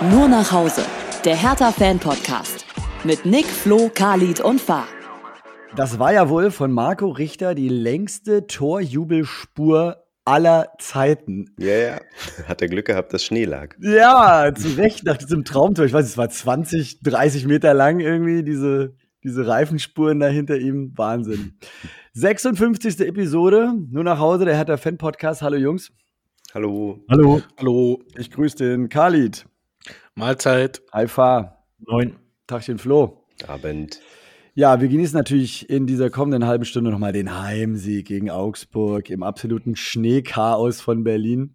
Nur nach Hause. Der Hertha-Fan-Podcast. Mit Nick, Flo, Khalid und Fahr. Das war ja wohl von Marco Richter die längste Torjubelspur aller Zeiten. Ja, ja. Hat er Glück gehabt, dass Schnee lag. Ja, zu Recht nach diesem Traumtor. Ich weiß, es war 20, 30 Meter lang irgendwie, diese, diese Reifenspuren da hinter ihm. Wahnsinn. 56. Episode. Nur nach Hause, der Hertha Fan Podcast. Hallo Jungs. Hallo. Hallo. Hallo. Ich grüße den Khalid. Mahlzeit. Alpha. Moin. Tagchen Flo. Abend. Ja, wir genießen natürlich in dieser kommenden halben Stunde nochmal den Heimsieg gegen Augsburg im absoluten Schneechaos von Berlin.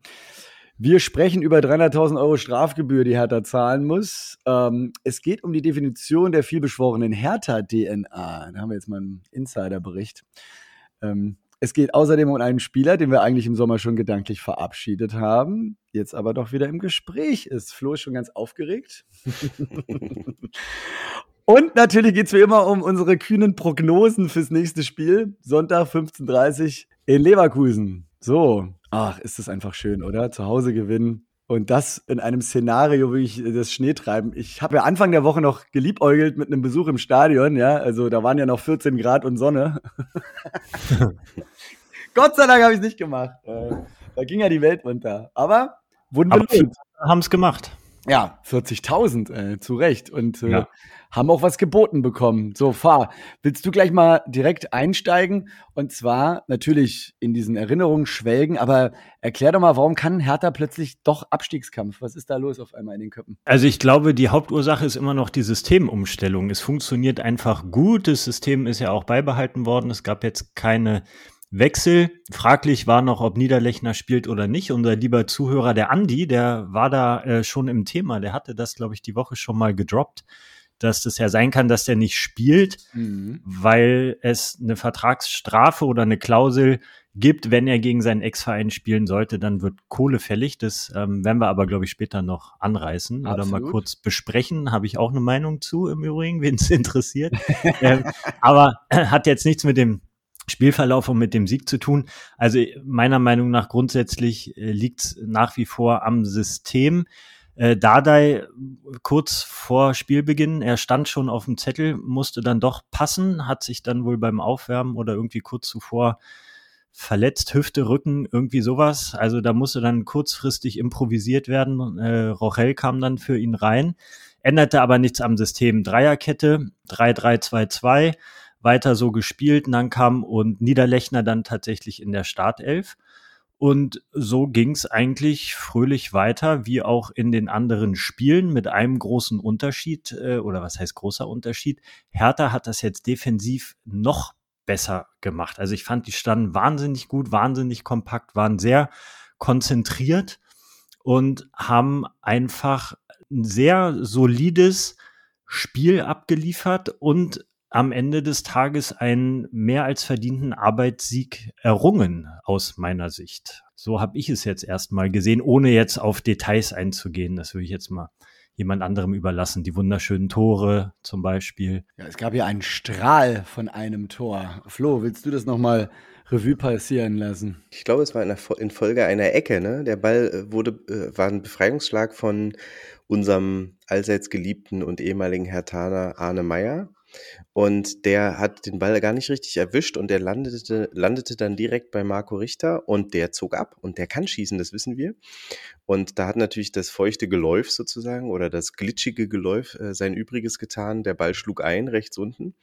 Wir sprechen über 300.000 Euro Strafgebühr, die Hertha zahlen muss. Ähm, es geht um die Definition der vielbeschworenen Hertha-DNA. Da haben wir jetzt mal einen Insiderbericht. Ähm, es geht außerdem um einen Spieler, den wir eigentlich im Sommer schon gedanklich verabschiedet haben, jetzt aber doch wieder im Gespräch ist. Flo ist schon ganz aufgeregt. Und natürlich geht es wie immer um unsere kühnen Prognosen fürs nächste Spiel. Sonntag 15.30 Uhr in Leverkusen. So, ach, ist das einfach schön, oder? Zu Hause gewinnen. Und das in einem Szenario, wie ich das Schneetreiben. Ich habe ja Anfang der Woche noch geliebäugelt mit einem Besuch im Stadion, ja. Also da waren ja noch 14 Grad und Sonne. Gott sei Dank habe ich es nicht gemacht. Da ging ja die Welt runter. Aber wunderbar. Haben es gemacht. Ja, 40.000, äh, zu Recht. Und äh, ja. haben auch was geboten bekommen. So, fahr. Willst du gleich mal direkt einsteigen? Und zwar natürlich in diesen Erinnerungen schwelgen, aber erklär doch mal, warum kann Hertha plötzlich doch Abstiegskampf? Was ist da los auf einmal in den Köpfen? Also ich glaube, die Hauptursache ist immer noch die Systemumstellung. Es funktioniert einfach gut. Das System ist ja auch beibehalten worden. Es gab jetzt keine Wechsel. Fraglich war noch, ob Niederlechner spielt oder nicht. Unser lieber Zuhörer, der Andi, der war da äh, schon im Thema. Der hatte das, glaube ich, die Woche schon mal gedroppt, dass das ja sein kann, dass der nicht spielt, mhm. weil es eine Vertragsstrafe oder eine Klausel gibt, wenn er gegen seinen Ex-Verein spielen sollte, dann wird Kohle fällig. Das ähm, werden wir aber, glaube ich, später noch anreißen Absolut. oder mal kurz besprechen. Habe ich auch eine Meinung zu im Übrigen, wen es interessiert. ähm, aber äh, hat jetzt nichts mit dem Spielverlauf und mit dem Sieg zu tun. Also meiner Meinung nach grundsätzlich äh, liegt nach wie vor am System. Äh, kurz vor Spielbeginn, er stand schon auf dem Zettel, musste dann doch passen, hat sich dann wohl beim Aufwärmen oder irgendwie kurz zuvor verletzt, Hüfte, Rücken, irgendwie sowas. Also da musste dann kurzfristig improvisiert werden. Äh, Rochel kam dann für ihn rein, änderte aber nichts am System. Dreierkette, 3-3-2-2 weiter so gespielt, Nankam und Niederlechner dann tatsächlich in der Startelf. Und so ging es eigentlich fröhlich weiter, wie auch in den anderen Spielen, mit einem großen Unterschied, äh, oder was heißt großer Unterschied? Hertha hat das jetzt defensiv noch besser gemacht. Also ich fand, die standen wahnsinnig gut, wahnsinnig kompakt, waren sehr konzentriert und haben einfach ein sehr solides Spiel abgeliefert und am Ende des Tages einen mehr als verdienten Arbeitssieg errungen, aus meiner Sicht. So habe ich es jetzt erstmal gesehen, ohne jetzt auf Details einzugehen. Das würde ich jetzt mal jemand anderem überlassen. Die wunderschönen Tore zum Beispiel. Ja, es gab ja einen Strahl von einem Tor. Flo, willst du das nochmal Revue passieren lassen? Ich glaube, es war in Folge einer Ecke. Ne? Der Ball äh, wurde, äh, war ein Befreiungsschlag von unserem allseits geliebten und ehemaligen Hertaner Arne Meyer. Und der hat den Ball gar nicht richtig erwischt und der landete, landete dann direkt bei Marco Richter und der zog ab und der kann schießen, das wissen wir. Und da hat natürlich das feuchte Geläuf sozusagen oder das glitschige Geläuf äh, sein Übriges getan. Der Ball schlug ein, rechts unten.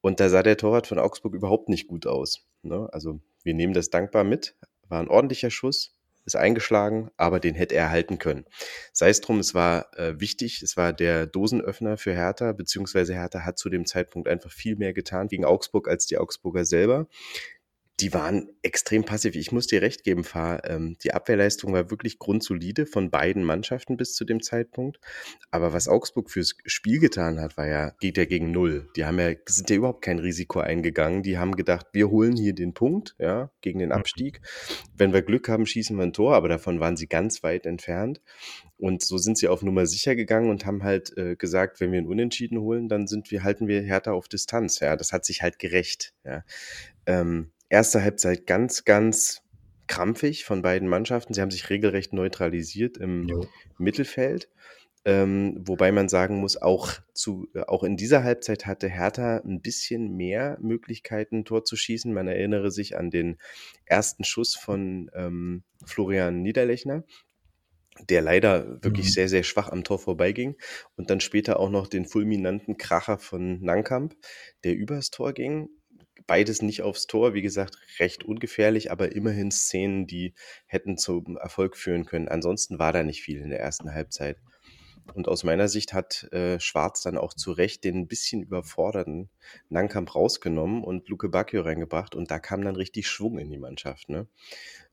Und da sah der Torwart von Augsburg überhaupt nicht gut aus. Ne? Also wir nehmen das dankbar mit. War ein ordentlicher Schuss, ist eingeschlagen, aber den hätte er halten können. Sei es drum, es war äh, wichtig, es war der Dosenöffner für Hertha, beziehungsweise Hertha hat zu dem Zeitpunkt einfach viel mehr getan gegen Augsburg als die Augsburger selber die waren extrem passiv. Ich muss dir recht geben, Fahr. Ähm, die Abwehrleistung war wirklich grundsolide von beiden Mannschaften bis zu dem Zeitpunkt. Aber was Augsburg fürs Spiel getan hat, war ja, geht ja gegen Null. Die haben ja, sind ja überhaupt kein Risiko eingegangen. Die haben gedacht, wir holen hier den Punkt, ja, gegen den mhm. Abstieg. Wenn wir Glück haben, schießen wir ein Tor, aber davon waren sie ganz weit entfernt. Und so sind sie auf Nummer sicher gegangen und haben halt äh, gesagt, wenn wir einen Unentschieden holen, dann sind wir, halten wir härter auf Distanz. Ja, das hat sich halt gerecht. Ja. Ähm, erste Halbzeit ganz, ganz krampfig von beiden Mannschaften. Sie haben sich regelrecht neutralisiert im jo. Mittelfeld. Ähm, wobei man sagen muss, auch, zu, äh, auch in dieser Halbzeit hatte Hertha ein bisschen mehr Möglichkeiten, ein Tor zu schießen. Man erinnere sich an den ersten Schuss von ähm, Florian Niederlechner, der leider wirklich Mhm. sehr, sehr schwach am Tor vorbeiging. Und dann später auch noch den fulminanten Kracher von Nankamp, der übers Tor ging. Beides nicht aufs Tor, wie gesagt, recht ungefährlich, aber immerhin Szenen, die hätten zum Erfolg führen können. Ansonsten war da nicht viel in der ersten Halbzeit. Und aus meiner Sicht hat äh, Schwarz dann auch zu Recht den ein bisschen überforderten Nankamp rausgenommen und Luke Bacchio reingebracht und da kam dann richtig Schwung in die Mannschaft. Ne?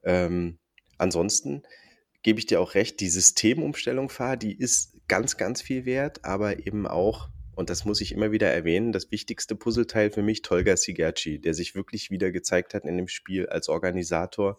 Ähm, ansonsten gebe ich dir auch recht, die Systemumstellung Fahr, die ist ganz, ganz viel wert, aber eben auch, und das muss ich immer wieder erwähnen, das wichtigste Puzzleteil für mich, Tolga Sigerci, der sich wirklich wieder gezeigt hat in dem Spiel als Organisator,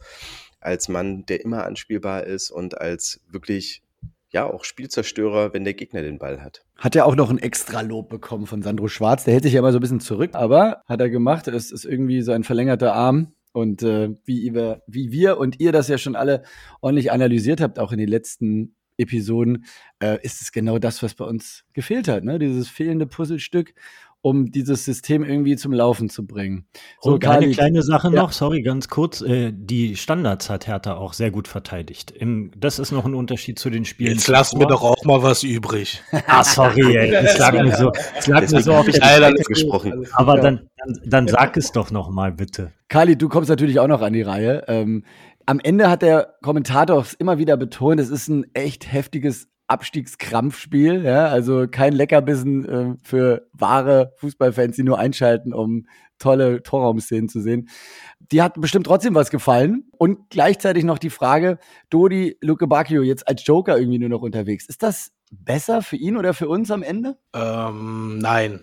als Mann, der immer anspielbar ist und als wirklich ja auch Spielzerstörer, wenn der Gegner den Ball hat. Hat er auch noch ein extra Lob bekommen von Sandro Schwarz. Der hält sich ja immer so ein bisschen zurück, aber hat er gemacht. Es ist irgendwie so ein verlängerter Arm. Und äh, wie, wir, wie wir und ihr das ja schon alle ordentlich analysiert habt, auch in den letzten Episoden, äh, ist es genau das, was bei uns gefehlt hat. Ne? Dieses fehlende Puzzlestück, um dieses System irgendwie zum Laufen zu bringen. So, und eine kleine Sache Ja. noch, sorry, ganz kurz. Äh, die Standards hat Hertha auch sehr gut verteidigt. Im, das ist noch ein Unterschied zu den Spielen. Jetzt lass mir doch auch mal was übrig. Ah, sorry, ey. Das lag mir so, das lag mir Deswegen so hab auf ich der leider nicht gesprochen. Aber dann, dann, dann sag es doch noch mal, bitte. Kali, du kommst natürlich auch noch an die Reihe. Ähm, am Ende hat der Kommentator auch immer wieder betont, es ist ein echt heftiges Abstiegskrampfspiel. Ja? Also kein Leckerbissen äh, für wahre Fußballfans, die nur einschalten, um tolle Torraumszenen zu sehen. Die hat bestimmt trotzdem was gefallen. Und gleichzeitig noch die Frage, Dodi Luke Bacchio jetzt als Joker irgendwie nur noch unterwegs. Ist das besser für ihn oder für uns am Ende? Ähm, nein.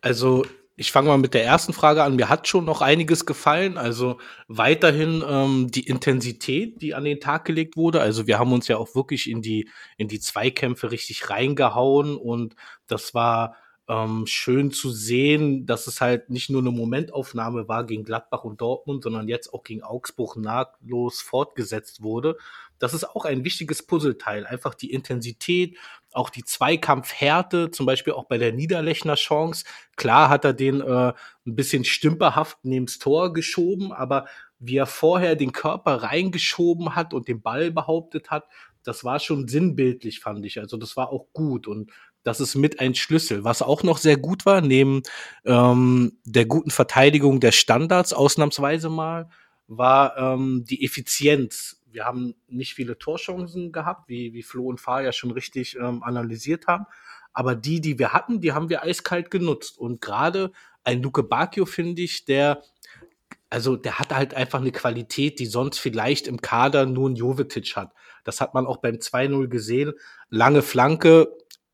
Also ich fange mal mit der ersten Frage an. Mir hat schon noch einiges gefallen. Also weiterhin ähm, die Intensität, die an den Tag gelegt wurde. Also wir haben uns ja auch wirklich in die in die Zweikämpfe richtig reingehauen und das war ähm, schön zu sehen, dass es halt nicht nur eine Momentaufnahme war gegen Gladbach und Dortmund, sondern jetzt auch gegen Augsburg nahtlos fortgesetzt wurde. Das ist auch ein wichtiges Puzzleteil. Einfach die Intensität, auch die Zweikampfhärte, zum Beispiel auch bei der Niederlechner Chance. Klar hat er den äh, ein bisschen stümperhaft neben's Tor geschoben, aber wie er vorher den Körper reingeschoben hat und den Ball behauptet hat, das war schon sinnbildlich, fand ich. Also das war auch gut und das ist mit ein Schlüssel. Was auch noch sehr gut war, neben ähm, der guten Verteidigung der Standards ausnahmsweise mal, war ähm, die Effizienz. Wir haben nicht viele Torchancen gehabt, wie, wie Flo und Fahr ja schon richtig ähm, analysiert haben. Aber die, die wir hatten, die haben wir eiskalt genutzt. Und gerade ein Luke Bacchio, finde ich, der, also der hat halt einfach eine Qualität, die sonst vielleicht im Kader nur ein Jovetic hat. Das hat man auch beim 2-0 gesehen. Lange Flanke,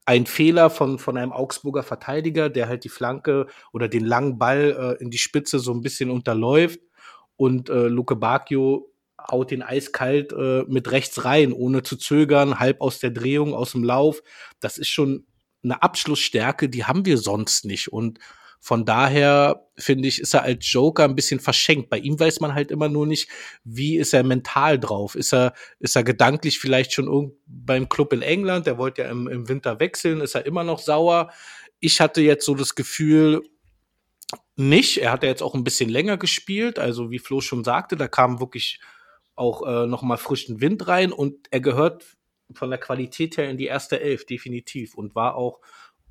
ein Fehler von, von einem Augsburger Verteidiger, der halt die Flanke oder den langen Ball äh, in die Spitze so ein bisschen unterläuft. Und äh, Luke Bacchio haut den eiskalt äh, mit rechts rein, ohne zu zögern, halb aus der Drehung, aus dem Lauf. Das ist schon eine Abschlussstärke, die haben wir sonst nicht. Und von daher finde ich, ist er als Joker ein bisschen verschenkt. Bei ihm weiß man halt immer nur nicht, wie ist er mental drauf. Ist er, ist er gedanklich vielleicht schon beim Club in England? Der wollte ja im, im Winter wechseln. Ist er immer noch sauer? Ich hatte jetzt so das Gefühl, nicht. Er hat ja jetzt auch ein bisschen länger gespielt. Also wie Flo schon sagte, da kam wirklich auch äh, noch mal frischen Wind rein und er gehört von der Qualität her in die erste Elf definitiv und war auch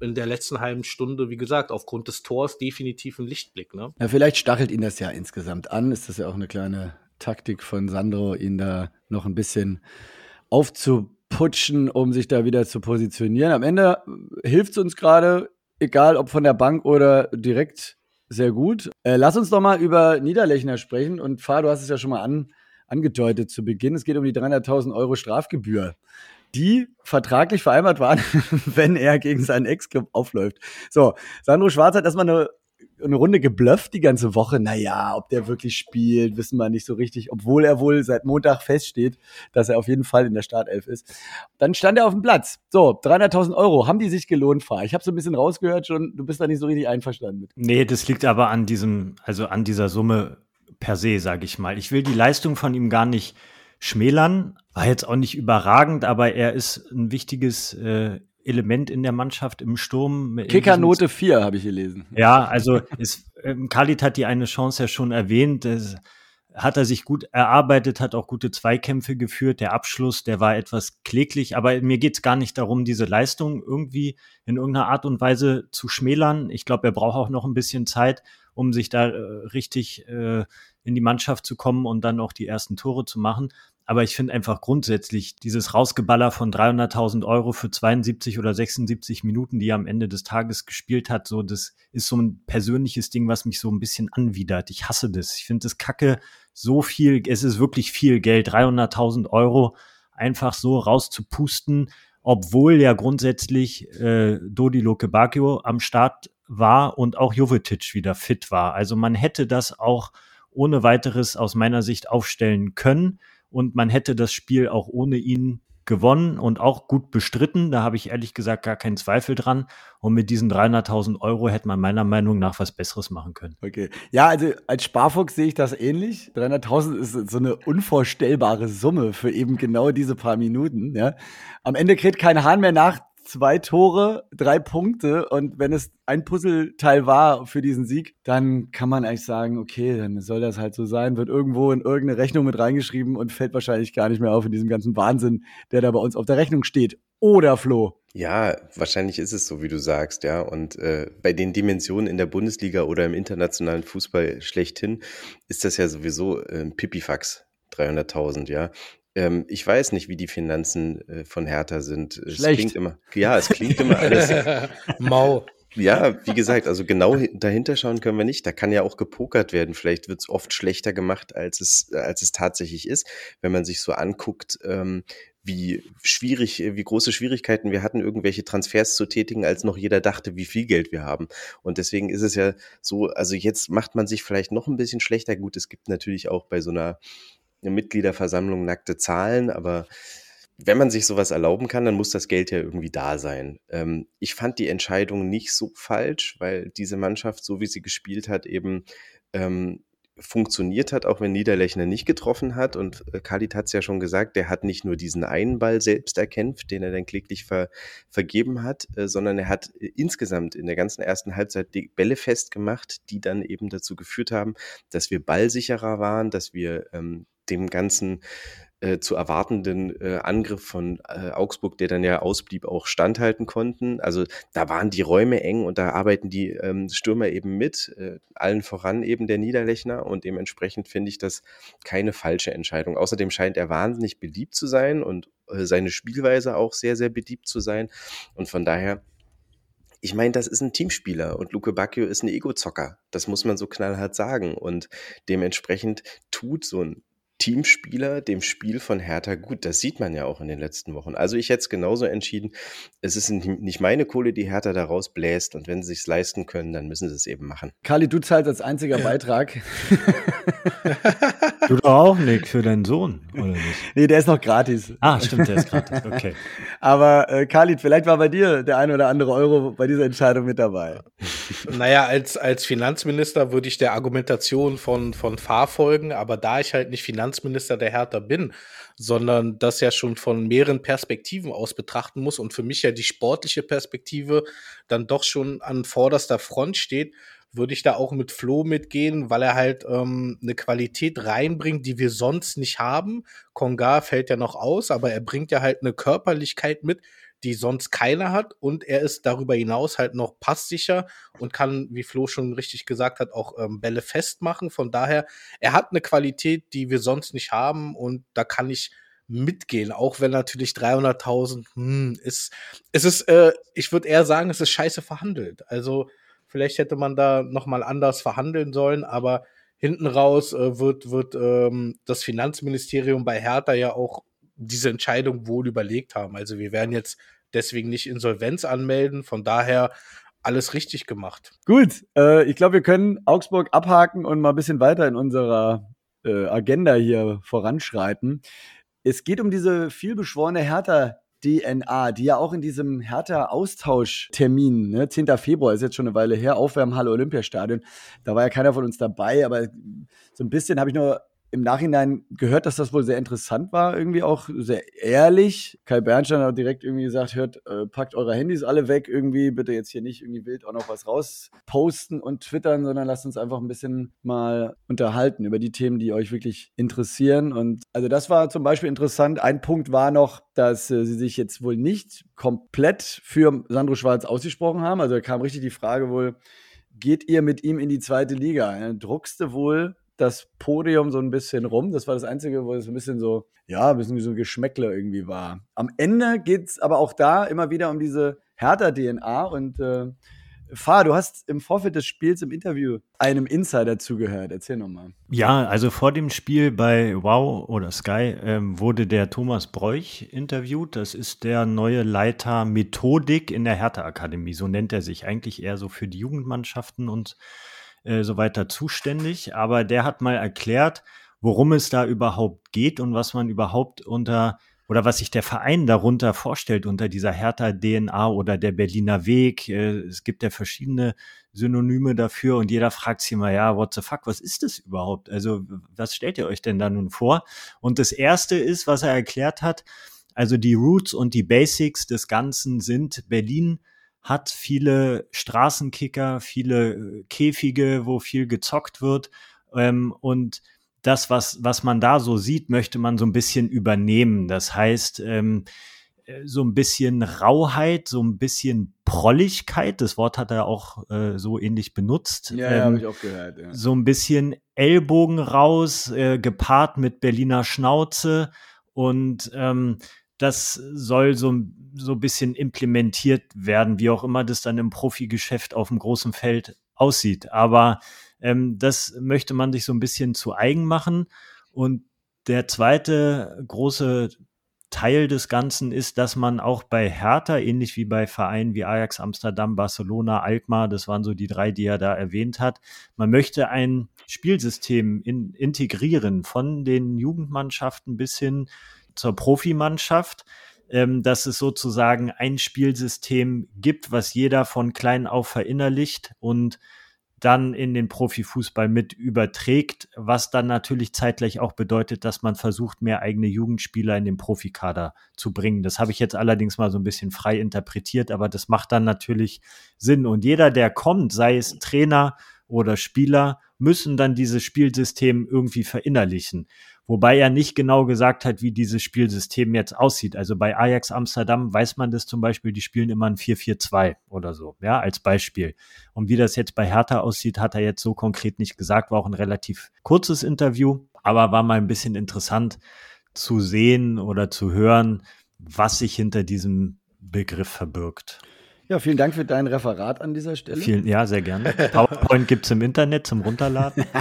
in der letzten halben Stunde, wie gesagt, aufgrund des Tors definitiv ein Lichtblick. Ne? Ja, vielleicht stachelt ihn das ja insgesamt an. Ist das ja auch eine kleine Taktik von Sandro, ihn da noch ein bisschen aufzuputschen, um sich da wieder zu positionieren. Am Ende hilft es uns gerade, egal ob von der Bank oder direkt, sehr gut. Äh, lass uns doch mal über Niederlechner sprechen. Und Fahr, du hast es ja schon mal an, angedeutet zu Beginn. Es geht um die 300.000 Euro Strafgebühr die vertraglich vereinbart waren, wenn er gegen seinen Ex-Club aufläuft. So, Sandro Schwarz hat erstmal eine, eine Runde geblufft die ganze Woche. Naja, ob der wirklich spielt, wissen wir nicht so richtig, obwohl er wohl seit Montag feststeht, dass er auf jeden Fall in der Startelf ist. Dann stand er auf dem Platz. So, 300.000 Euro, haben die sich gelohnt, Fahr? Ich habe so ein bisschen rausgehört schon, du bist da nicht so richtig einverstanden mit. Nee, das liegt aber an diesem, also an dieser Summe per se, sage ich mal. Ich will die Leistung von ihm gar nicht schmälern. War jetzt auch nicht überragend, aber er ist ein wichtiges äh, Element in der Mannschaft im Sturm. Kickernote 4 habe ich gelesen. Ja, also ist, ähm, Khalid hat die eine Chance ja schon erwähnt. Das hat er sich gut erarbeitet, hat auch gute Zweikämpfe geführt. Der Abschluss, der war etwas kläglich, aber mir geht es gar nicht darum, diese Leistung irgendwie in irgendeiner Art und Weise zu schmälern. Ich glaube, er braucht auch noch ein bisschen Zeit, um sich da äh, richtig äh, in die Mannschaft zu kommen und dann auch die ersten Tore zu machen. Aber ich finde einfach grundsätzlich dieses Rausgeballer von 300.000 Euro für 72 oder 76 Minuten, die er am Ende des Tages gespielt hat, so das ist so ein persönliches Ding, was mich so ein bisschen anwidert. Ich hasse das. Ich finde das Kacke so viel. Es ist wirklich viel Geld, 300.000 Euro einfach so rauszupusten, obwohl ja grundsätzlich äh, Dodi Lokebakio am Start war und auch Jovetic wieder fit war. Also man hätte das auch ohne weiteres aus meiner Sicht aufstellen können und man hätte das Spiel auch ohne ihn gewonnen und auch gut bestritten. Da habe ich ehrlich gesagt gar keinen Zweifel dran. Und mit diesen 300.000 Euro hätte man meiner Meinung nach was Besseres machen können. Okay. Ja, also als Sparfuchs sehe ich das ähnlich. 300.000 ist so eine unvorstellbare Summe für eben genau diese paar Minuten. Ja. Am Ende kriegt kein Hahn mehr nach zwei Tore, drei Punkte und wenn es ein Puzzleteil war für diesen Sieg, dann kann man eigentlich sagen, okay, dann soll das halt so sein, wird irgendwo in irgendeine Rechnung mit reingeschrieben und fällt wahrscheinlich gar nicht mehr auf in diesem ganzen Wahnsinn, der da bei uns auf der Rechnung steht. Oder Flo? Ja, wahrscheinlich ist es so, wie du sagst, ja. Und äh, bei den Dimensionen in der Bundesliga oder im internationalen Fußball schlechthin ist das ja sowieso äh, ein Pipifax. 300.000, ja. Ähm, ich weiß nicht, wie die Finanzen äh, von Hertha sind. Schlecht. Es klingt immer, ja, es klingt immer alles. Mau. Ja, wie gesagt, also genau dahinter schauen können wir nicht. Da kann ja auch gepokert werden. Vielleicht wird es oft schlechter gemacht, als es, als es tatsächlich ist. Wenn man sich so anguckt, ähm, wie schwierig, wie große Schwierigkeiten wir hatten, irgendwelche Transfers zu tätigen, als noch jeder dachte, wie viel Geld wir haben. Und deswegen ist es ja so, also jetzt macht man sich vielleicht noch ein bisschen schlechter. Gut, es gibt natürlich auch bei so einer Mitgliederversammlung nackte Zahlen, aber wenn man sich sowas erlauben kann, dann muss das Geld ja irgendwie da sein. Ähm, ich fand die Entscheidung nicht so falsch, weil diese Mannschaft, so wie sie gespielt hat, eben ähm, funktioniert hat, auch wenn Niederlechner nicht getroffen hat. Und äh, Khalid hat es ja schon gesagt, der hat nicht nur diesen einen Ball selbst erkämpft, den er dann kläglich ver vergeben hat, äh, sondern er hat äh, insgesamt in der ganzen ersten Halbzeit die Bälle festgemacht, die dann eben dazu geführt haben, dass wir ballsicherer waren, dass wir ähm, dem ganzen äh, zu erwartenden äh, Angriff von äh, Augsburg, der dann ja ausblieb, auch standhalten konnten. Also da waren die Räume eng und da arbeiten die ähm, Stürmer eben mit, äh, allen voran eben der Niederlechner und dementsprechend finde ich das keine falsche Entscheidung. Außerdem scheint er wahnsinnig beliebt zu sein und äh, seine Spielweise auch sehr, sehr beliebt zu sein und von daher ich meine, das ist ein Teamspieler und Luke Bacchio ist ein Ego-Zocker. Das muss man so knallhart sagen. Und dementsprechend tut so ein Teamspieler dem Spiel von Hertha gut. Das sieht man ja auch in den letzten Wochen. Also ich hätte es genauso entschieden. Es ist nicht meine Kohle, die Hertha da rausbläst. Und wenn sie es leisten können, dann müssen sie es eben machen. Kali, du zahlst als einziger ja. Beitrag. du doch auch, Nick, für deinen Sohn, oder nicht? Nee, der ist noch gratis. Ah, stimmt, der ist gratis. Okay. Aber äh, Khalid, vielleicht war bei dir der ein oder andere Euro bei dieser Entscheidung mit dabei. Naja, als, als Finanzminister würde ich der Argumentation von, von Fahr folgen, aber da ich halt nicht Finanzminister Finanzminister der Hertha bin, sondern das ja schon von mehreren Perspektiven aus betrachten muss und für mich ja die sportliche Perspektive dann doch schon an vorderster Front steht, würde ich da auch mit Flo mitgehen, weil er halt ähm, eine Qualität reinbringt, die wir sonst nicht haben. Konga fällt ja noch aus, aber er bringt ja halt eine Körperlichkeit mit, die sonst keiner hat. Und er ist darüber hinaus halt noch passsicher und kann, wie Flo schon richtig gesagt hat, auch ähm, Bälle festmachen. Von daher, er hat eine Qualität, die wir sonst nicht haben. Und da kann ich mitgehen, auch wenn natürlich 300.000 hm, ist, es ist, äh, ich würde eher sagen, es ist scheiße verhandelt. Also vielleicht hätte man da noch mal anders verhandeln sollen, aber hinten raus äh, wird wird ähm, das Finanzministerium bei Hertha ja auch diese Entscheidung wohl überlegt haben. Also wir werden jetzt deswegen nicht Insolvenz anmelden. Von daher alles richtig gemacht. Gut, äh, ich glaube, wir können Augsburg abhaken und mal ein bisschen weiter in unserer äh, Agenda hier voranschreiten. Es geht um diese vielbeschworene Hertha DNA, die ja auch in diesem Hertha-Austauschtermin, ne, 10. Februar ist jetzt schon eine Weile her, Aufwärmhalle Olympiastadion, da war ja keiner von uns dabei, aber so ein bisschen habe ich nur im Nachhinein gehört, dass das wohl sehr interessant war, irgendwie auch sehr ehrlich. Kai Bernstein hat direkt irgendwie gesagt, hört, äh, packt eure Handys alle weg, irgendwie bitte jetzt hier nicht irgendwie wild auch noch was rausposten und twittern, sondern lasst uns einfach ein bisschen mal unterhalten über die Themen, die euch wirklich interessieren. Und also das war zum Beispiel interessant. Ein Punkt war noch, dass äh, sie sich jetzt wohl nicht komplett für Sandro Schwarz ausgesprochen haben. Also da kam richtig die Frage wohl, geht ihr mit ihm in die zweite Liga? Er druckste wohl das Podium so ein bisschen rum. Das war das Einzige, wo es ein bisschen so, ja, ein bisschen wie so ein Geschmäckler irgendwie war. Am Ende geht es aber auch da immer wieder um diese Hertha-DNA und äh, Fahr, du hast im Vorfeld des Spiels im Interview einem Insider zugehört. Erzähl nochmal. Ja, also vor dem Spiel bei Wow oder Sky ähm, wurde der Thomas Bräuch interviewt. Das ist der neue Leiter Methodik in der Hertha-Akademie. So nennt er sich eigentlich eher so für die Jugendmannschaften und äh, so weiter zuständig. Aber der hat mal erklärt, worum es da überhaupt geht und was man überhaupt unter oder was sich der Verein darunter vorstellt unter dieser Hertha-DNA oder der Berliner Weg. Äh, es gibt ja verschiedene Synonyme dafür und jeder fragt sich immer, ja, what the fuck, was ist das überhaupt? Also, was stellt ihr euch denn da nun vor? Und das erste ist, was er erklärt hat, also die Roots und die Basics des Ganzen sind Berlin hat viele Straßenkicker, viele äh, Käfige, wo viel gezockt wird. Ähm, und das, was, was man da so sieht, möchte man so ein bisschen übernehmen. Das heißt, ähm, äh, so ein bisschen Rauheit, so ein bisschen Prolligkeit, das Wort hat er auch äh, so ähnlich benutzt. Ja, ja habe ich auch gehört. Ja. So ein bisschen Ellbogen raus, äh, gepaart mit Berliner Schnauze und ähm, das soll so, so ein bisschen implementiert werden, wie auch immer das dann im Profigeschäft auf dem großen Feld aussieht. Aber ähm, das möchte man sich so ein bisschen zu eigen machen. Und der zweite große Teil des Ganzen ist, dass man auch bei Hertha, ähnlich wie bei Vereinen wie Ajax Amsterdam, Barcelona, Alkmaar, das waren so die drei, die er da erwähnt hat, man möchte ein Spielsystem in, integrieren von den Jugendmannschaften bis hin zur Profimannschaft, ähm, dass es sozusagen ein Spielsystem gibt, was jeder von klein auf verinnerlicht und dann in den Profifußball mit überträgt, was dann natürlich zeitgleich auch bedeutet, dass man versucht, mehr eigene Jugendspieler in den Profikader zu bringen. Das habe ich jetzt allerdings mal so ein bisschen frei interpretiert, aber das macht dann natürlich Sinn. Und jeder, der kommt, sei es Trainer oder Spieler, müssen dann dieses Spielsystem irgendwie verinnerlichen. Wobei er nicht genau gesagt hat, wie dieses Spielsystem jetzt aussieht. Also bei Ajax Amsterdam weiß man das zum Beispiel, die spielen immer ein 4-4-2 oder so, ja, als Beispiel. Und wie das jetzt bei Hertha aussieht, hat er jetzt so konkret nicht gesagt, war auch ein relativ kurzes Interview, aber war mal ein bisschen interessant zu sehen oder zu hören, was sich hinter diesem Begriff verbirgt. Ja, vielen Dank für dein Referat an dieser Stelle. Vielen, ja, sehr gerne. PowerPoint gibt es im Internet zum Runterladen.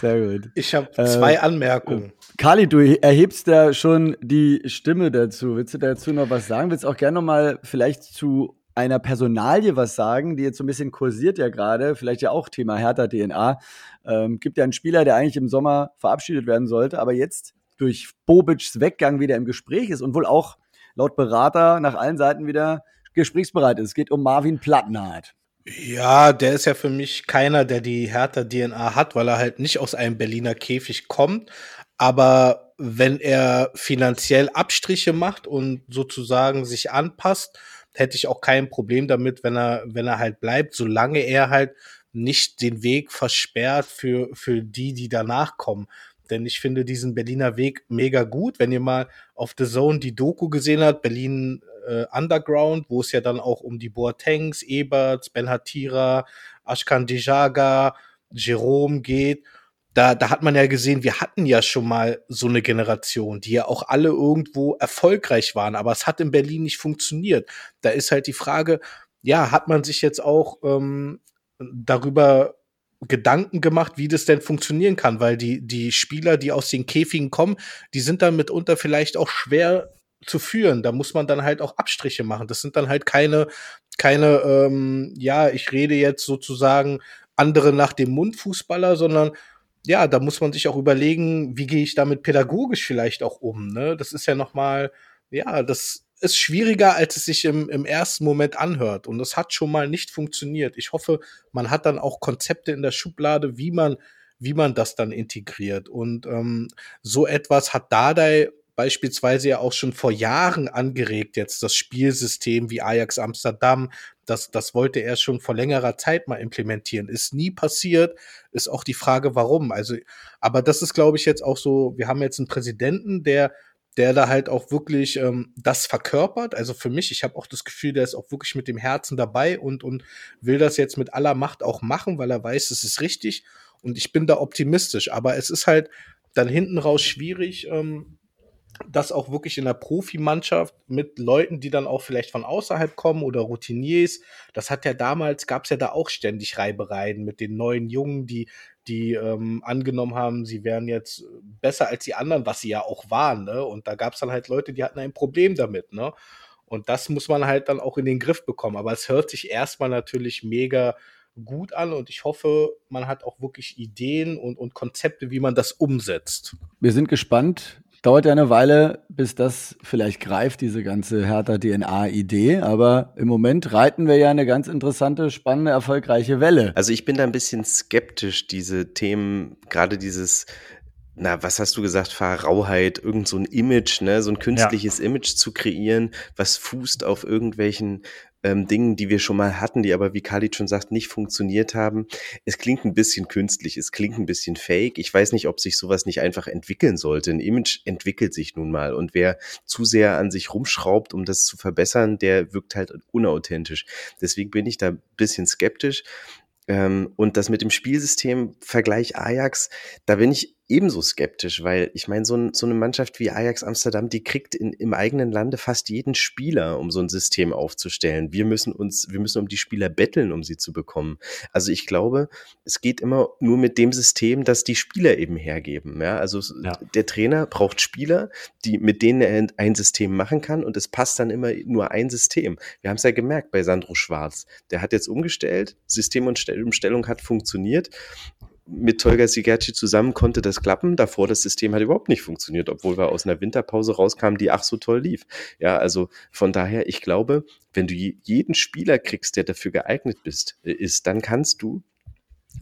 Sehr gut. Ich habe zwei äh, Anmerkungen. Kali, du erhebst da schon die Stimme dazu. Willst du dazu noch was sagen? Willst du auch gerne noch mal vielleicht zu einer Personalie was sagen, die jetzt so ein bisschen kursiert ja gerade, vielleicht ja auch Thema Hertha DNA. Ähm, gibt ja einen Spieler, der eigentlich im Sommer verabschiedet werden sollte, aber jetzt durch Bobic's Weggang wieder im Gespräch ist und wohl auch laut Berater nach allen Seiten wieder gesprächsbereit ist. Es geht um Marvin Plattenhardt. Ja, der ist ja für mich keiner, der die Hertha DNA hat, weil er halt nicht aus einem Berliner Käfig kommt. Aber wenn er finanziell Abstriche macht und sozusagen sich anpasst, hätte ich auch kein Problem damit, wenn er, wenn er halt bleibt, solange er halt nicht den Weg versperrt für, für die, die danach kommen. Denn ich finde diesen Berliner Weg mega gut. Wenn ihr mal auf The Zone die Doku gesehen habt, Berlin äh, Underground, wo es ja dann auch um die Boatengs, Eberts, Ben Hatira, Ashkan Dejaga, Jerome geht. Da, da hat man ja gesehen, wir hatten ja schon mal so eine Generation, die ja auch alle irgendwo erfolgreich waren, aber es hat in Berlin nicht funktioniert. Da ist halt die Frage, ja, hat man sich jetzt auch ähm, darüber Gedanken gemacht, wie das denn funktionieren kann, weil die, die Spieler, die aus den Käfigen kommen, die sind dann mitunter vielleicht auch schwer zu führen. Da muss man dann halt auch Abstriche machen. Das sind dann halt keine, keine, ähm, ja, ich rede jetzt sozusagen andere nach dem Mund Fußballer, sondern ja, da muss man sich auch überlegen, wie gehe ich damit pädagogisch vielleicht auch um. Ne? Das ist ja noch mal, ja, das ist schwieriger, als es sich im, im ersten Moment anhört. Und das hat schon mal nicht funktioniert. Ich hoffe, man hat dann auch Konzepte in der Schublade, wie man wie man das dann integriert. Und ähm, so etwas hat Dardai beispielsweise ja auch schon vor Jahren angeregt, jetzt das Spielsystem wie Ajax Amsterdam. Das, das wollte er schon vor längerer Zeit mal implementieren. Ist nie passiert. Ist auch die Frage, warum. Also, aber das ist, glaube ich, jetzt auch so, wir haben jetzt einen Präsidenten, der der da halt auch wirklich ähm, das verkörpert. Also für mich, ich habe auch das Gefühl, der ist auch wirklich mit dem Herzen dabei und, und will das jetzt mit aller Macht auch machen, weil er weiß, es ist richtig. Und ich bin da optimistisch. Aber es ist halt dann hinten raus schwierig, ähm, das auch wirklich in der Profimannschaft mit Leuten, die dann auch vielleicht von außerhalb kommen oder Routiniers. Das hat ja damals, gab es ja da auch ständig Reibereien mit den neuen Jungen, die, die ähm, angenommen haben, sie wären jetzt besser als die anderen, was sie ja auch waren. Ne? Und da gab es dann halt Leute, die hatten ein Problem damit. Ne? Und das muss man halt dann auch in den Griff bekommen. Aber es hört sich erstmal natürlich mega gut an und ich hoffe, man hat auch wirklich Ideen und, und Konzepte, wie man das umsetzt. Wir sind gespannt, Dauert ja eine Weile, bis das vielleicht greift, diese ganze Hertha-DNA-Idee. Aber im Moment reiten wir ja eine ganz interessante, spannende, erfolgreiche Welle. Also ich bin da ein bisschen skeptisch, diese Themen, gerade dieses na, was hast du gesagt, Fahrrauheit, irgend so ein Image, ne, so ein künstliches ja. Image zu kreieren, was fußt auf irgendwelchen ähm, Dingen, die wir schon mal hatten, die aber, wie Khalid schon sagt, nicht funktioniert haben. Es klingt ein bisschen künstlich, es klingt ein bisschen fake. Ich weiß nicht, ob sich sowas nicht einfach entwickeln sollte. Ein Image entwickelt sich nun mal und wer zu sehr an sich rumschraubt, um das zu verbessern, der wirkt halt unauthentisch. Deswegen bin ich da ein bisschen skeptisch. Ähm, und das mit dem Spielsystem, Vergleich Ajax, da bin ich ebenso skeptisch, weil ich meine, so, ein, so, eine Mannschaft wie Ajax Amsterdam, die kriegt in, im eigenen Lande fast jeden Spieler, um so ein System aufzustellen. Wir müssen uns, wir müssen um die Spieler betteln, um sie zu bekommen. Also ich glaube, es geht immer nur mit dem System, das die Spieler eben hergeben. Ja, also ja. der Trainer braucht Spieler, die, mit denen er ein System machen kann und es passt dann immer nur ein System. Wir haben es ja gemerkt bei Sandro Schwarz. Der hat jetzt umgestellt, System und Umstellung hat funktioniert mit Tolga Sigerci zusammen konnte das klappen. Davor das System hat überhaupt nicht funktioniert, obwohl wir aus einer Winterpause rauskamen, die ach so toll lief. Ja, also von daher, ich glaube, wenn du jeden Spieler kriegst, der dafür geeignet bist, äh, ist, dann kannst du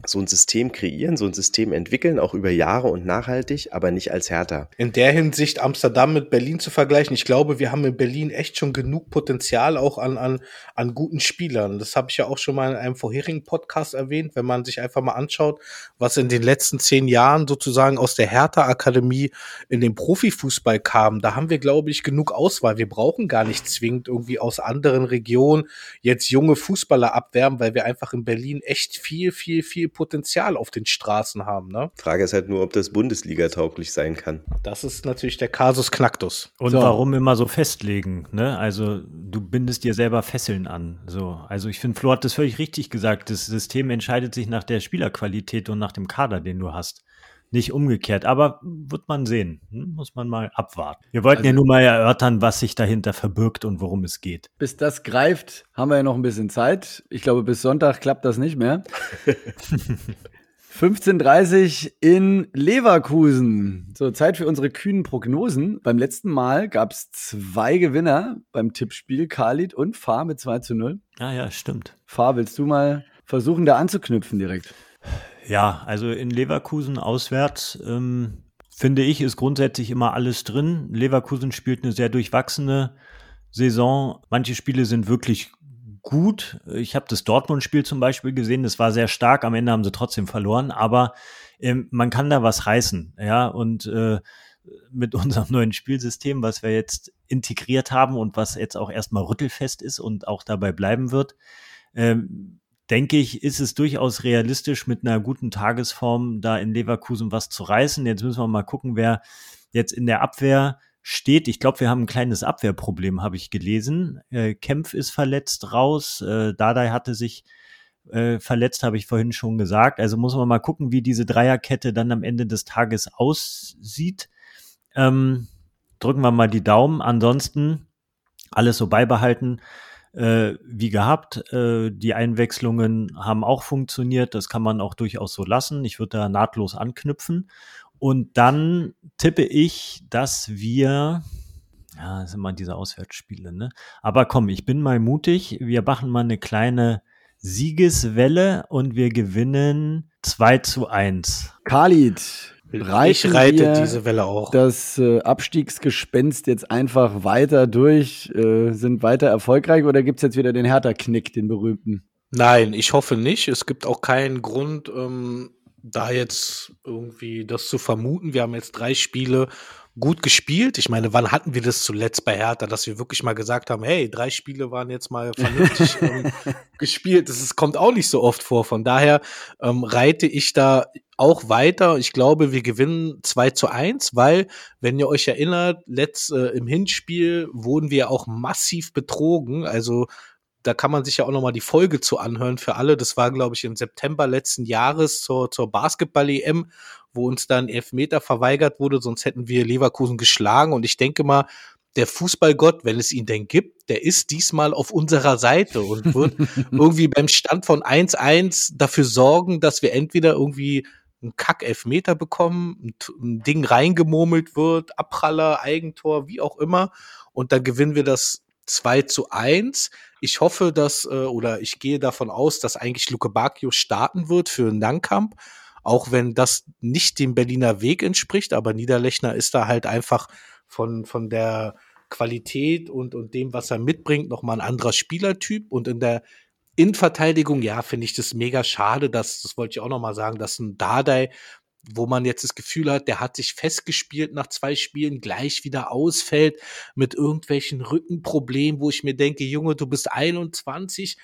so ein System kreieren, so ein System entwickeln, auch über Jahre und nachhaltig, aber nicht als härter. In der Hinsicht Amsterdam mit Berlin zu vergleichen, ich glaube, wir haben in Berlin echt schon genug Potenzial auch an, an, an guten Spielern. Das habe ich ja auch schon mal in einem vorherigen Podcast erwähnt, wenn man sich einfach mal anschaut, was in den letzten zehn Jahren sozusagen aus der Hertha-Akademie in den Profifußball kam. Da haben wir, glaube ich, genug Auswahl. Wir brauchen gar nicht zwingend irgendwie aus anderen Regionen jetzt junge Fußballer abwerben, weil wir einfach in Berlin echt viel, viel, viel viel Potenzial auf den Straßen haben. Ne? Frage ist halt nur, ob das Bundesliga tauglich sein kann. Das ist natürlich der Kasus Knacktus. Und so. warum immer so festlegen? Ne? Also du bindest dir selber Fesseln an. So, also ich finde, Flo hat das völlig richtig gesagt. Das System entscheidet sich nach der Spielerqualität und nach dem Kader, den du hast nicht umgekehrt. Aber wird man sehen. Hm? Muss man mal abwarten. Wir wollten also, ja nur mal erörtern, was sich dahinter verbirgt und worum es geht. Bis das greift, haben wir ja noch ein bisschen Zeit. Ich glaube, bis Sonntag klappt das nicht mehr. 15.30 in Leverkusen. So, Zeit für unsere kühnen Prognosen. Beim letzten Mal gab es zwei Gewinner beim Tippspiel, Khalid und Fahr mit 2 zu 0. Ah ja, stimmt. Fahr, willst du mal versuchen, da anzuknüpfen direkt? Ja, also in Leverkusen auswärts ähm, finde ich, ist grundsätzlich immer alles drin. Leverkusen spielt eine sehr durchwachsene Saison. Manche Spiele sind wirklich gut. Ich habe das Dortmund-Spiel zum Beispiel gesehen, das war sehr stark. Am Ende haben sie trotzdem verloren, aber ähm, man kann da was reißen, ja. Und äh, mit unserem neuen Spielsystem, was wir jetzt integriert haben und was jetzt auch erstmal rüttelfest ist und auch dabei bleiben wird, ähm, denke ich, ist es durchaus realistisch, mit einer guten Tagesform da in Leverkusen was zu reißen. Jetzt müssen wir mal gucken, wer jetzt in der Abwehr steht. Ich glaube, wir haben ein kleines Abwehrproblem, habe ich gelesen. Äh, Kempf ist verletzt raus. Äh, Dardai hatte sich äh, verletzt, habe ich vorhin schon gesagt. Also muss man mal gucken, wie diese Dreierkette dann am Ende des Tages aussieht. Ähm, drücken wir mal die Daumen. Ansonsten alles so beibehalten äh, wie gehabt. Äh, die Einwechslungen haben auch funktioniert. Das kann man auch durchaus so lassen. Ich würde da nahtlos anknüpfen. Und dann tippe ich, dass wir, ja, das sind mal diese Auswärtsspiele, ne? Aber komm, ich bin mal mutig. Wir machen mal eine kleine Siegeswelle und wir gewinnen 2 zu 1. Khalid, ich reite diese Welle auch. Das äh, Abstiegsgespenst jetzt einfach weiter durch, äh, sind weiter erfolgreich oder gibt es jetzt wieder den Hertha-Knick, den berühmten? Nein, ich hoffe nicht. Es gibt auch keinen Grund, ähm, da jetzt irgendwie das zu vermuten. Wir haben jetzt drei Spiele gut gespielt. Ich meine, wann hatten wir das zuletzt bei Hertha, dass wir wirklich mal gesagt haben, hey, drei Spiele waren jetzt mal vernünftig ähm, gespielt. Das ist, kommt auch nicht so oft vor. Von daher ähm, reite ich da auch weiter. Ich glaube, wir gewinnen 2 zu 1, weil, wenn ihr euch erinnert, letzt, äh, im Hinspiel wurden wir auch massiv betrogen. Also da kann man sich ja auch noch mal die Folge zu anhören für alle. Das war, glaube ich, im September letzten Jahres zur, zur Basketball-EM, wo uns dann Elfmeter verweigert wurde, sonst hätten wir Leverkusen geschlagen. Und ich denke mal, der Fußballgott, wenn es ihn denn gibt, der ist diesmal auf unserer Seite und wird irgendwie beim Stand von 1-1 dafür sorgen, dass wir entweder irgendwie einen Kack-Elfmeter bekommen, ein, Ding reingemurmelt wird, Abpraller, Eigentor, wie auch immer. Und dann gewinnen wir das 2 zu 1. Ich hoffe, dass, äh, oder ich gehe davon aus, dass eigentlich Luke Bacchio starten wird für einen Langkamp. Auch wenn das nicht dem Berliner Weg entspricht, aber Niederlechner ist da halt einfach von, von der Qualität und, und dem, was er mitbringt, nochmal ein anderer Spielertyp. Und in der Innenverteidigung, ja, finde ich das mega schade, dass, das wollte ich auch nochmal sagen, dass ein Dardai wo man jetzt das Gefühl hat, der hat sich festgespielt nach zwei Spielen, gleich wieder ausfällt mit irgendwelchen Rückenproblemen, wo ich mir denke, Junge, du bist 21,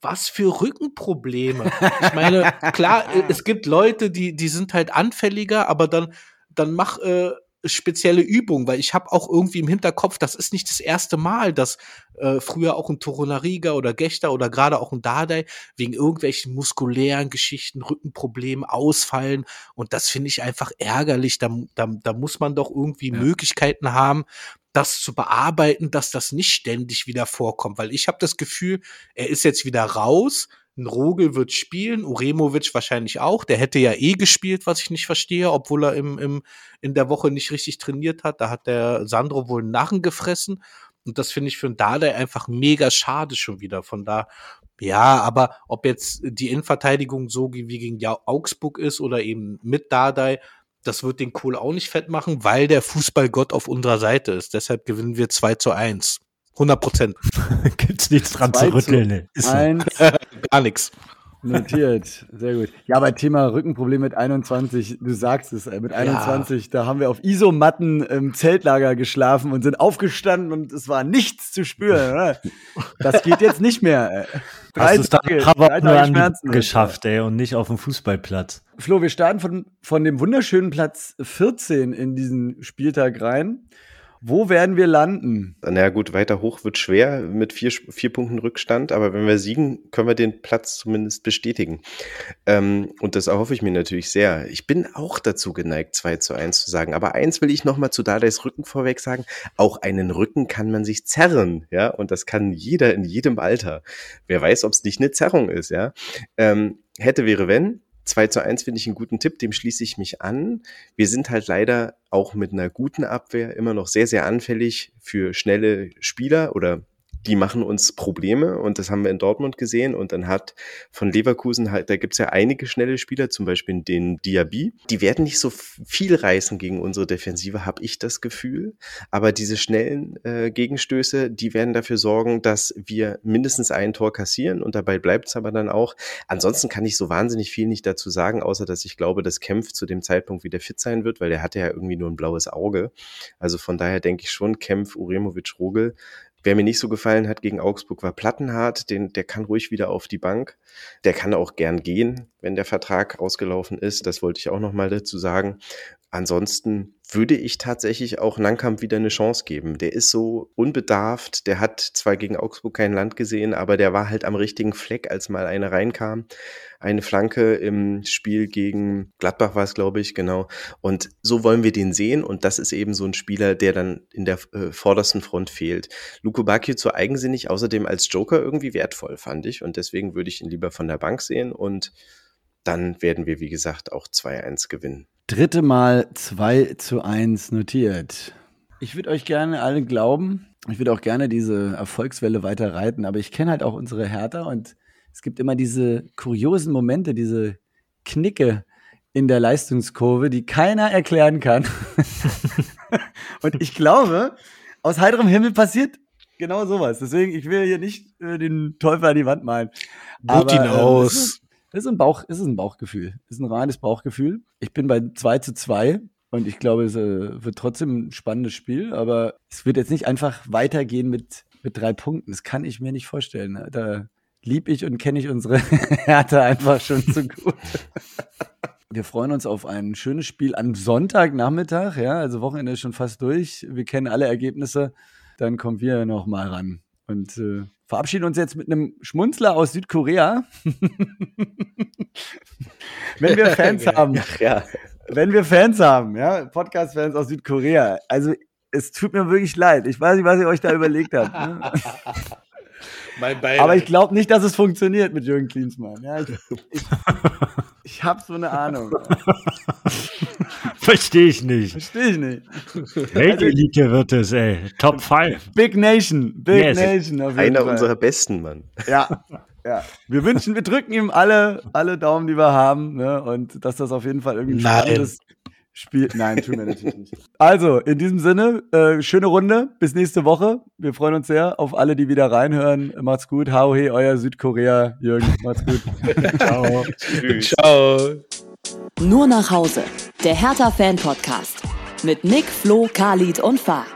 was für Rückenprobleme. Ich meine, klar, es gibt Leute, die, die sind halt anfälliger, aber dann, dann mach äh, spezielle Übung, weil ich habe auch irgendwie im Hinterkopf, das ist nicht das erste Mal, dass äh, früher auch ein Torunariga oder Gechter oder gerade auch ein Dardai wegen irgendwelchen muskulären Geschichten, Rückenproblemen ausfallen und das finde ich einfach ärgerlich. Da, da, da muss man doch irgendwie ja. Möglichkeiten haben, das zu bearbeiten, dass das nicht ständig wieder vorkommt, weil ich habe das Gefühl, er ist jetzt wieder raus, ein Rogel wird spielen, Uremovic wahrscheinlich auch. Der hätte ja eh gespielt, was ich nicht verstehe, obwohl er im, im, in der Woche nicht richtig trainiert hat. Da hat der Sandro wohl einen Narren gefressen. Und das finde ich für einen Dardai einfach mega schade schon wieder. Von da, ja, aber ob jetzt die Innenverteidigung so wie gegen Augsburg ist oder eben mit Dardai, das wird den Kohl auch nicht fett machen, weil der Fußballgott auf unserer Seite ist. Deshalb gewinnen wir 2 zu 1. 100 Prozent. Gibt's nichts dran zu rütteln. Zu eins. Gar nichts. Notiert, sehr gut. Ja, aber Thema Rückenproblem mit 21, du sagst es, mit 21, ja. da haben wir auf Isomatten im Zeltlager geschlafen und sind aufgestanden und es war nichts zu spüren. Oder? Das geht jetzt nicht mehr. Drei Hast Tage, drei Tage Schmerzen geschafft, ey, und nicht auf dem Fußballplatz. Flo, wir starten von, von dem wunderschönen Platz 14 in diesen Spieltag rein. Wo werden wir landen? Na gut, weiter hoch wird schwer mit vier, vier Punkten Rückstand, aber wenn wir siegen, können wir den Platz zumindest bestätigen. Ähm, und das erhoffe ich mir natürlich sehr. Ich bin auch dazu geneigt, 2 zu 1 zu sagen. Aber eins will ich nochmal zu Dardais Rücken vorweg sagen. Auch einen Rücken kann man sich zerren, ja, und das kann jeder in jedem Alter. Wer weiß, ob es nicht eine Zerrung ist, ja. Ähm, hätte, wäre, wenn. 2 zu 1 finde ich einen guten Tipp, dem schließe ich mich an. Wir sind halt leider auch mit einer guten Abwehr immer noch sehr, sehr anfällig für schnelle Spieler oder die machen uns Probleme und das haben wir in Dortmund gesehen und dann hat von Leverkusen halt, da gibt's ja einige schnelle Spieler, zum Beispiel den Diaby, die werden nicht so viel reißen gegen unsere Defensive, habe ich das Gefühl, aber diese schnellen äh, Gegenstöße, die werden dafür sorgen, dass wir mindestens ein Tor kassieren und dabei bleibt's aber dann auch. Ansonsten kann ich so wahnsinnig viel nicht dazu sagen, außer dass ich glaube, dass Kempf zu dem Zeitpunkt wieder fit sein wird, weil der hatte ja irgendwie nur ein blaues Auge. Also von daher denke ich schon, Kempf, Uremovic, Rogel Wer mir nicht so gefallen hat gegen Augsburg war Plattenhardt, den, der kann ruhig wieder auf die Bank. Der kann auch gern gehen, wenn der Vertrag ausgelaufen ist. Das wollte ich auch nochmal dazu sagen. Ansonsten würde ich tatsächlich auch Nankamp wieder eine Chance geben. Der ist so unbedarft, der hat zwar gegen Augsburg kein Land gesehen, aber der war halt am richtigen Fleck, als mal eine reinkam. Eine Flanke im Spiel gegen Gladbach war es, glaube ich, genau. Und so wollen wir den sehen und das ist eben so ein Spieler, der dann in der äh, vordersten Front fehlt. Luko Bacchio zu eigensinnig, außerdem als Joker irgendwie wertvoll, fand ich und deswegen würde ich ihn lieber von der Bank sehen und dann werden wir, wie gesagt, auch 2-1 gewinnen dritte Mal 2 zu 1 notiert. Ich würde euch gerne alle glauben. Ich würde auch gerne diese Erfolgswelle weiter reiten, aber ich kenne halt auch unsere Hertha und es gibt immer diese kuriosen Momente, diese Knicke in der Leistungskurve, die keiner erklären kann. und ich glaube, aus heiterem Himmel passiert genau sowas. Deswegen, ich will hier nicht äh, den Teufel an die Wand malen. Wut ihn äh, aus. Das ist, ein Bauch, ist ein Bauchgefühl. Das ist ein reines Bauchgefühl. Ich bin bei 2 zu 2 und ich glaube, es äh, wird trotzdem ein spannendes Spiel, aber es wird jetzt nicht einfach weitergehen mit, mit drei Punkten. Das kann ich mir nicht vorstellen. Da lieb ich und kenne ich unsere Härte einfach schon zu gut. Wir freuen uns auf ein schönes Spiel am Sonntagnachmittag, ja, also Wochenende ist schon fast durch. Wir kennen alle Ergebnisse. Dann kommen wir noch mal ran und äh, verabschieden uns jetzt mit einem Schmunzler aus Südkorea. Wenn wir Fans haben, Ach ja. wenn wir Fans haben, ja, Podcast-Fans aus Südkorea, also es tut mir wirklich leid. Ich weiß nicht, was ihr euch da überlegt habt. Ne? Aber ich glaube nicht, dass es funktioniert mit Jürgen Klinsmann. Ja, ich ich, ich habe so eine Ahnung. Verstehe ich nicht. Verstehe ich nicht. Weltelite wird es, ey. Top 5. Big Nation, Big Yes. Nation. Auf jeden Einer Fall. unserer besten, Mann. Ja, ja. Wir wünschen, wir drücken ihm alle, alle Daumen, die wir haben, ne? Und dass das auf jeden Fall irgendwie ein Nein. spannendes Spiel. Nein, tun wir natürlich nicht. Also, in diesem Sinne, äh, schöne Runde. Bis nächste Woche. Wir freuen uns sehr auf alle, die wieder reinhören. Macht's gut. Hau he, euer Südkorea. Jürgen, macht's gut. Ciao. Tschüss. Ciao. Nur nach Hause. Der Hertha-Fan-Podcast. Mit Nick, Flo, Khalid und Fah.